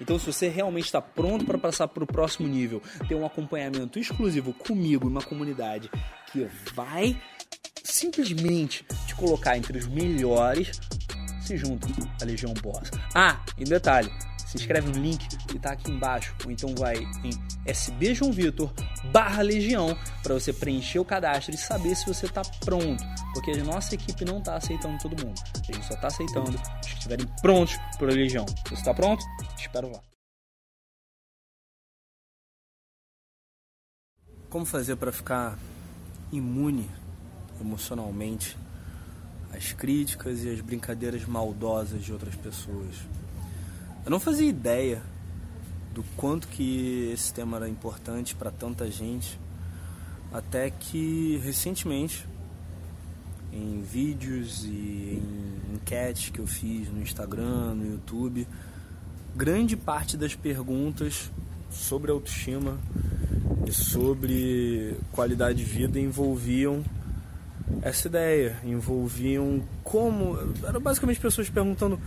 Então, se você realmente está pronto para passar para o próximo nível, ter um acompanhamento exclusivo comigo, uma comunidade que vai simplesmente te colocar entre os melhores, se junta à Legião Boss. Ah, e detalhe, se inscreve no link que está aqui embaixo, ou então vai em SB João Vitor barra Legião para você preencher o cadastro e saber se você está pronto, porque a nossa equipe não está aceitando todo mundo, a gente só está aceitando os que estiverem prontos para a Legião. Você está pronto? Espero lá. Como fazer para ficar imune emocionalmente às críticas e às brincadeiras maldosas de outras pessoas? Eu não fazia ideia do quanto que esse tema era importante para tanta gente, até que recentemente, em vídeos e em enquetes que eu fiz no Instagram, no YouTube, grande parte das perguntas sobre autoestima e sobre qualidade de vida envolviam essa ideia, envolviam como. Eram basicamente pessoas perguntando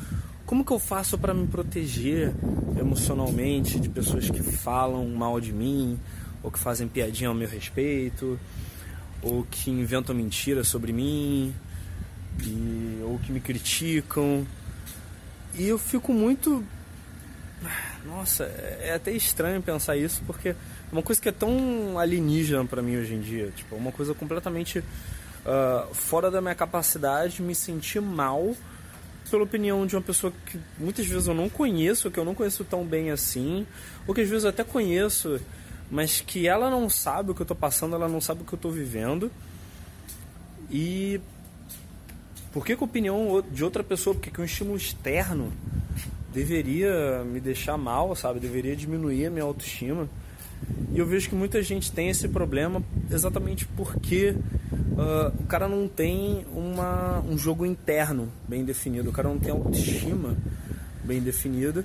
como que eu faço para me proteger emocionalmente de pessoas que falam mal de mim, ou que fazem piadinha ao meu respeito, ou que inventam mentiras sobre mim, e, ou que me criticam. E eu fico muito. Nossa, é até estranho pensar isso, porque é uma coisa que é tão alienígena para mim hoje em dia. Tipo, é uma coisa completamente uh, fora da minha capacidade de me sentir mal pela opinião de uma pessoa que muitas vezes eu não conheço, que eu não conheço tão bem assim, ou que às vezes eu até conheço, mas que ela não sabe o que eu estou passando, ela não sabe o que eu estou vivendo. E por que, que a opinião de outra pessoa, porque que um estímulo externo deveria me deixar mal, sabe? Deveria diminuir a minha autoestima. E eu vejo que muita gente tem esse problema exatamente porque uh, o cara não tem uma, um jogo interno bem definido, o cara não tem autoestima bem definida,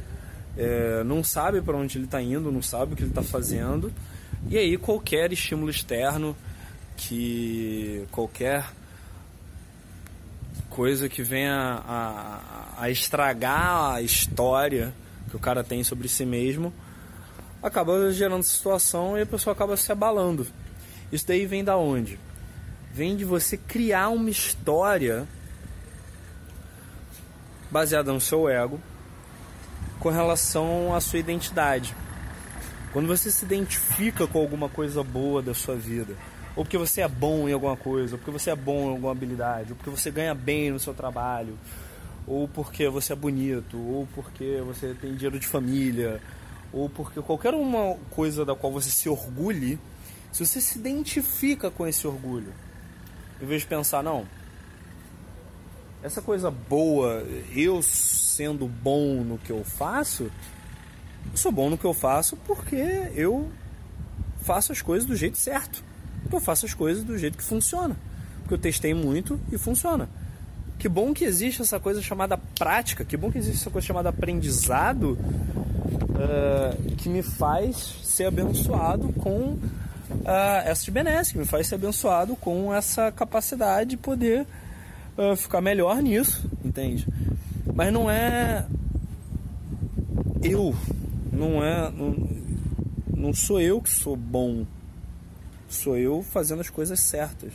é, não sabe para onde ele está indo, não sabe o que ele está fazendo, e aí qualquer estímulo externo, que qualquer coisa que venha a, a, a estragar a história que o cara tem sobre si mesmo, acaba gerando situação e a pessoa acaba se abalando. Isso daí vem da onde? Vem de você criar uma história baseada no seu ego com relação à sua identidade. Quando você se identifica com alguma coisa boa da sua vida, ou porque você é bom em alguma coisa, ou porque você é bom em alguma habilidade, ou porque você ganha bem no seu trabalho, ou porque você é bonito, ou porque você tem dinheiro de família, ou porque qualquer uma coisa da qual você se orgulhe, se você se identifica com esse orgulho, em vez de pensar, não, essa coisa boa, eu sendo bom no que eu faço, eu sou bom no que eu faço porque eu faço as coisas do jeito certo. Porque eu faço as coisas do jeito que funciona. Porque eu testei muito e funciona. Que bom que existe essa coisa chamada prática, que bom que existe essa coisa chamada aprendizado uh, que me faz ser abençoado com uh, essa benesses, que me faz ser abençoado com essa capacidade de poder uh, ficar melhor nisso, entende? Mas não é eu, não é, não, não sou eu que sou bom, sou eu fazendo as coisas certas,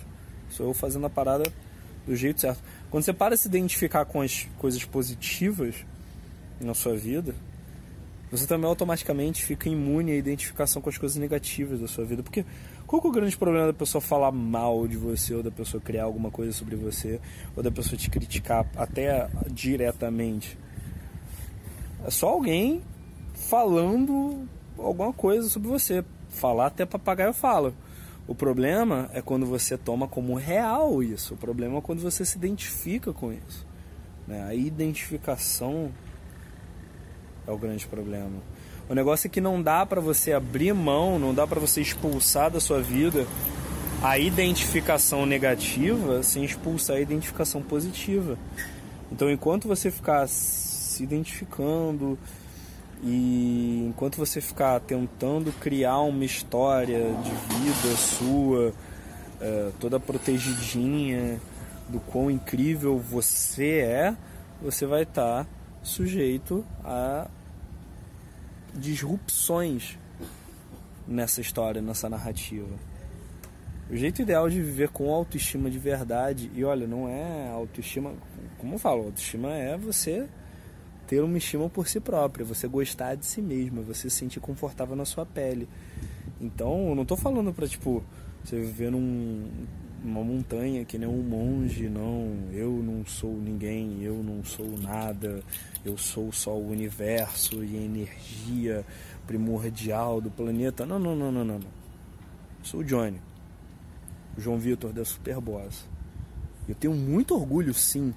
sou eu fazendo a parada do jeito certo. Quando você para de se identificar com as coisas positivas na sua vida, você também automaticamente fica imune à identificação com as coisas negativas da sua vida. Porque qual é o grande problema da pessoa falar mal de você, ou da pessoa criar alguma coisa sobre você, ou da pessoa te criticar até diretamente? É só alguém falando alguma coisa sobre você. Falar até papagaio fala. O problema é quando você toma como real isso. O problema é quando você se identifica com isso. Né? A identificação é o grande problema. O negócio é que não dá para você abrir mão, não dá para você expulsar da sua vida a identificação negativa sem expulsar a identificação positiva. Então, enquanto você ficar se identificando e enquanto você ficar tentando criar uma história de vida sua, é, toda protegidinha, do quão incrível você é, você vai estar tá sujeito a disrupções nessa história, nessa narrativa. O jeito ideal de viver com autoestima de verdade, e olha, não é autoestima, como eu falo, autoestima é você ter uma estima por si própria, você gostar de si mesma, você se sentir confortável na sua pele. Então, eu não estou falando para tipo você viver num uma montanha que nem um monge, não, eu não sou ninguém, eu não sou nada, eu sou só o universo e a energia primordial do planeta. Não, não, não, não, não. não. Sou o Johnny, o João Vitor da Superboss. Eu tenho muito orgulho, sim,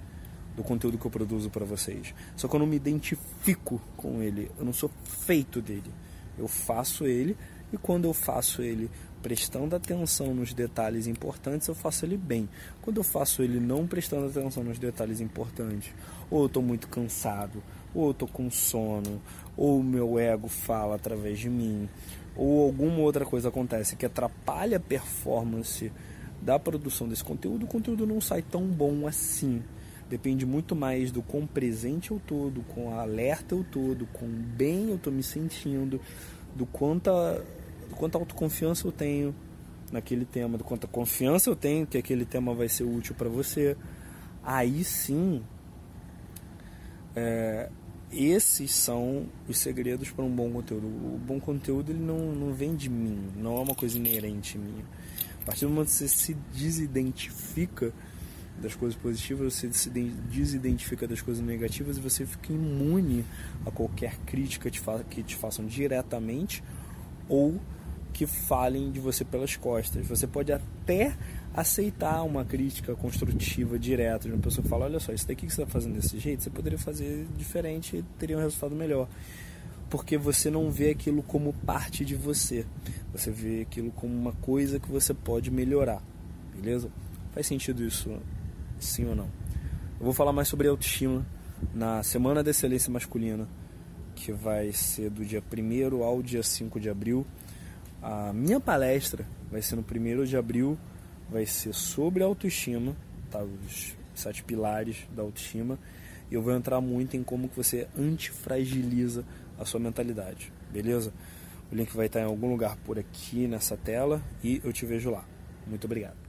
do conteúdo que eu produzo para vocês. Só que eu não me identifico com ele, eu não sou feito dele. Eu faço ele e quando eu faço ele prestando atenção nos detalhes importantes, eu faço ele bem. Quando eu faço ele não prestando atenção nos detalhes importantes, ou eu estou muito cansado, ou eu estou com sono, ou o meu ego fala através de mim, ou alguma outra coisa acontece que atrapalha a performance da produção desse conteúdo, o conteúdo não sai tão bom assim. Depende muito mais do quão presente eu estou, do quão alerta eu estou, do quão bem eu estou me sentindo, do quanto do quanto autoconfiança eu tenho naquele tema, do quanto confiança eu tenho que aquele tema vai ser útil para você. Aí sim, é, esses são os segredos para um bom conteúdo. O bom conteúdo ele não, não vem de mim, não é uma coisa inerente minha. A partir do momento que você se desidentifica das coisas positivas, você se desidentifica das coisas negativas e você fica imune a qualquer crítica que te façam diretamente ou que falem de você pelas costas. Você pode até aceitar uma crítica construtiva direta de uma pessoa que fala: olha só, isso daqui que você está fazendo desse jeito, você poderia fazer diferente e teria um resultado melhor. Porque você não vê aquilo como parte de você, você vê aquilo como uma coisa que você pode melhorar, beleza? Faz sentido isso, sim ou não? Eu vou falar mais sobre autoestima na Semana da Excelência Masculina, que vai ser do dia 1 ao dia 5 de abril. A minha palestra vai ser no primeiro de abril, vai ser sobre autoestima, tá? os sete pilares da autoestima, e eu vou entrar muito em como que você antifragiliza a sua mentalidade, beleza? O link vai estar em algum lugar por aqui nessa tela e eu te vejo lá. Muito obrigado.